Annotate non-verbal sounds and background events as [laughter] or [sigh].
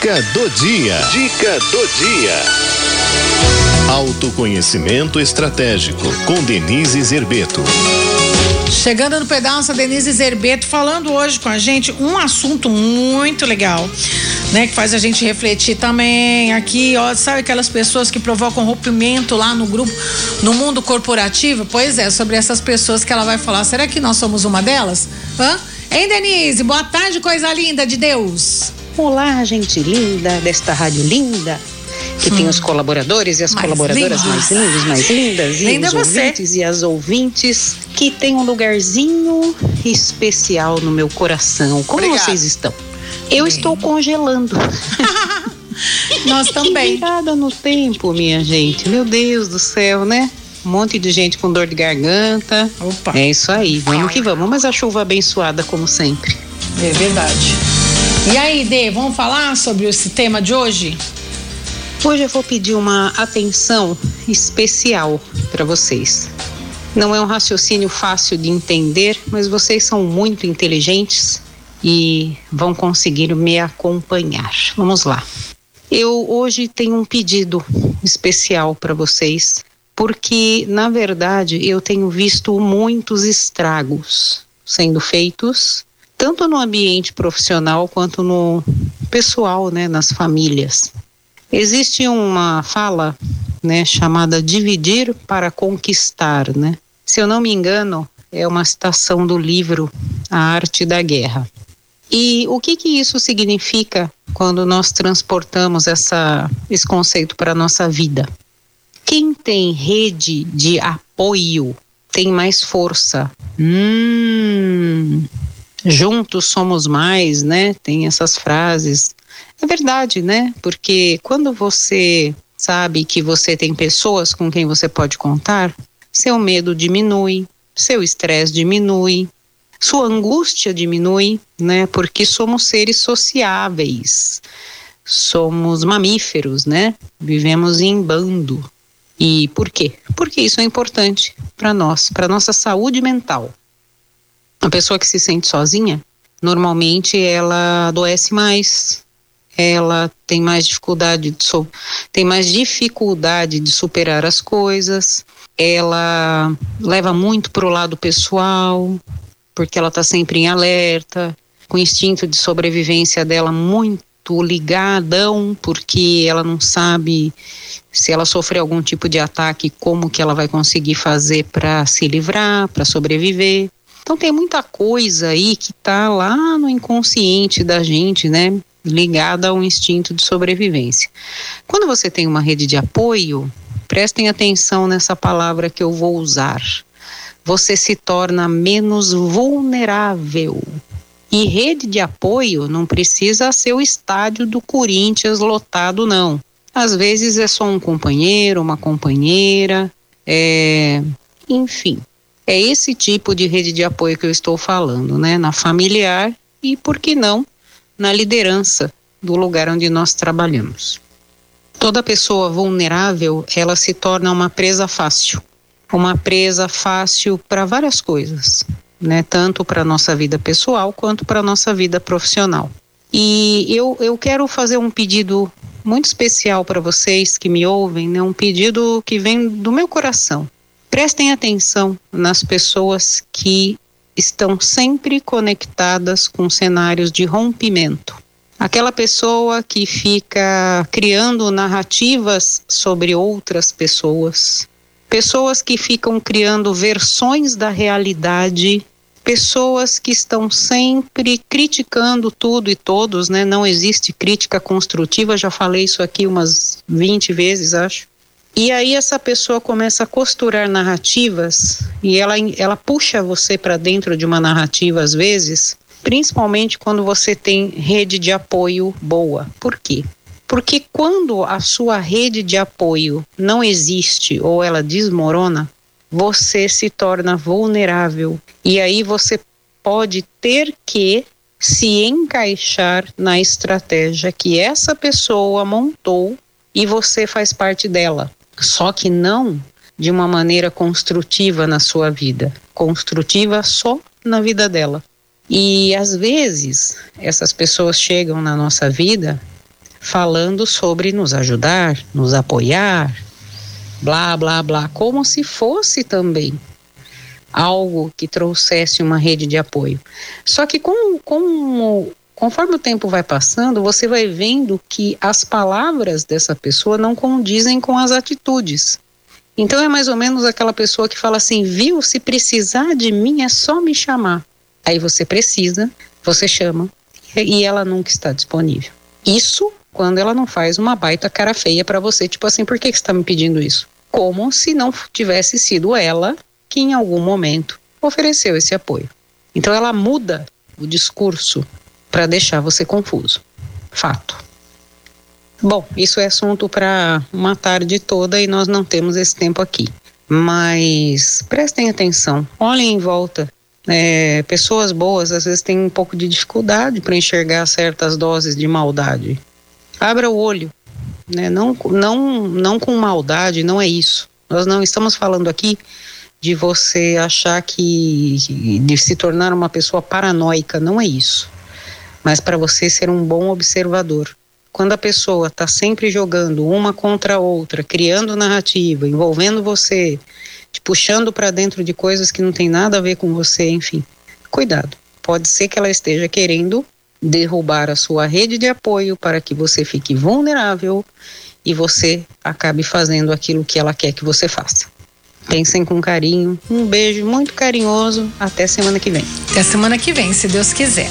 Dica do dia. Dica do dia. Autoconhecimento estratégico com Denise Zerbeto. Chegando no pedaço, a Denise Zerbeto falando hoje com a gente um assunto muito legal, né? Que faz a gente refletir também aqui, ó, sabe aquelas pessoas que provocam rompimento lá no grupo, no mundo corporativo? Pois é, sobre essas pessoas que ela vai falar. Será que nós somos uma delas? Hã? Hein, Denise? Boa tarde, coisa linda de Deus. Olá, gente linda desta rádio linda que hum. tem os colaboradores e as mais colaboradoras lindos. mais lindos, mais lindas, e Linda os você. ouvintes e as ouvintes que tem um lugarzinho especial no meu coração. Como Obrigada. vocês estão? Eu Bem. estou congelando. [laughs] Nós também. Virada no tempo, minha gente. Meu Deus do céu, né? Um monte de gente com dor de garganta. Opa. É isso aí, vamos que vamos. Mas a chuva abençoada, como sempre. É verdade. E aí, Dê, vamos falar sobre esse tema de hoje? Hoje eu vou pedir uma atenção especial para vocês. Não é um raciocínio fácil de entender, mas vocês são muito inteligentes e vão conseguir me acompanhar. Vamos lá. Eu hoje tenho um pedido especial para vocês, porque na verdade eu tenho visto muitos estragos sendo feitos, tanto no ambiente profissional quanto no pessoal, né, nas famílias. Existe uma fala, né, chamada dividir para conquistar, né? Se eu não me engano, é uma citação do livro A Arte da Guerra. E o que que isso significa quando nós transportamos essa, esse conceito para a nossa vida? Quem tem rede de apoio tem mais força. Hum, juntos somos mais, né? Tem essas frases. É verdade, né? Porque quando você sabe que você tem pessoas com quem você pode contar, seu medo diminui, seu estresse diminui, sua angústia diminui, né? Porque somos seres sociáveis, somos mamíferos, né? Vivemos em bando. E por quê? Porque isso é importante para nós, para nossa saúde mental. A pessoa que se sente sozinha, normalmente ela adoece mais, ela tem mais dificuldade de so tem mais dificuldade de superar as coisas, ela leva muito para o lado pessoal, porque ela está sempre em alerta, com o instinto de sobrevivência dela muito ligadão, porque ela não sabe se ela sofrer algum tipo de ataque, como que ela vai conseguir fazer para se livrar, para sobreviver. Então tem muita coisa aí que tá lá no inconsciente da gente, né? Ligada ao instinto de sobrevivência. Quando você tem uma rede de apoio, prestem atenção nessa palavra que eu vou usar. Você se torna menos vulnerável. E rede de apoio não precisa ser o estádio do Corinthians lotado, não. Às vezes é só um companheiro, uma companheira, é... enfim. É esse tipo de rede de apoio que eu estou falando, né? Na familiar e, por que não, na liderança do lugar onde nós trabalhamos. Toda pessoa vulnerável, ela se torna uma presa fácil. Uma presa fácil para várias coisas, né? Tanto para nossa vida pessoal quanto para nossa vida profissional. E eu, eu quero fazer um pedido muito especial para vocês que me ouvem, né? Um pedido que vem do meu coração. Prestem atenção nas pessoas que estão sempre conectadas com cenários de rompimento. Aquela pessoa que fica criando narrativas sobre outras pessoas, pessoas que ficam criando versões da realidade, pessoas que estão sempre criticando tudo e todos, né? Não existe crítica construtiva, já falei isso aqui umas 20 vezes, acho. E aí essa pessoa começa a costurar narrativas e ela, ela puxa você para dentro de uma narrativa às vezes, principalmente quando você tem rede de apoio boa. Por quê? Porque quando a sua rede de apoio não existe ou ela desmorona, você se torna vulnerável e aí você pode ter que se encaixar na estratégia que essa pessoa montou e você faz parte dela só que não de uma maneira construtiva na sua vida, construtiva só na vida dela. E às vezes essas pessoas chegam na nossa vida falando sobre nos ajudar, nos apoiar, blá, blá, blá, como se fosse também algo que trouxesse uma rede de apoio. Só que com, com, conforme o tempo vai passando, você vai vendo que as palavras dessa pessoa não condizem com as atitudes. Então é mais ou menos aquela pessoa que fala assim: viu, se precisar de mim é só me chamar. Aí você precisa, você chama e ela nunca está disponível. Isso quando ela não faz uma baita cara feia para você, tipo assim, por que, que você está me pedindo isso? Como se não tivesse sido ela que em algum momento ofereceu esse apoio. Então ela muda o discurso para deixar você confuso. Fato. Bom, isso é assunto para uma tarde toda e nós não temos esse tempo aqui. Mas prestem atenção, olhem em volta. É, pessoas boas às vezes têm um pouco de dificuldade para enxergar certas doses de maldade. Abra o olho, né? não, não, não com maldade, não é isso. Nós não estamos falando aqui de você achar que de se tornar uma pessoa paranoica, não é isso. Mas para você ser um bom observador. Quando a pessoa está sempre jogando uma contra a outra, criando narrativa, envolvendo você, te puxando para dentro de coisas que não tem nada a ver com você, enfim, cuidado. Pode ser que ela esteja querendo derrubar a sua rede de apoio para que você fique vulnerável e você acabe fazendo aquilo que ela quer que você faça. Pensem com carinho. Um beijo muito carinhoso. Até semana que vem. Até semana que vem, se Deus quiser.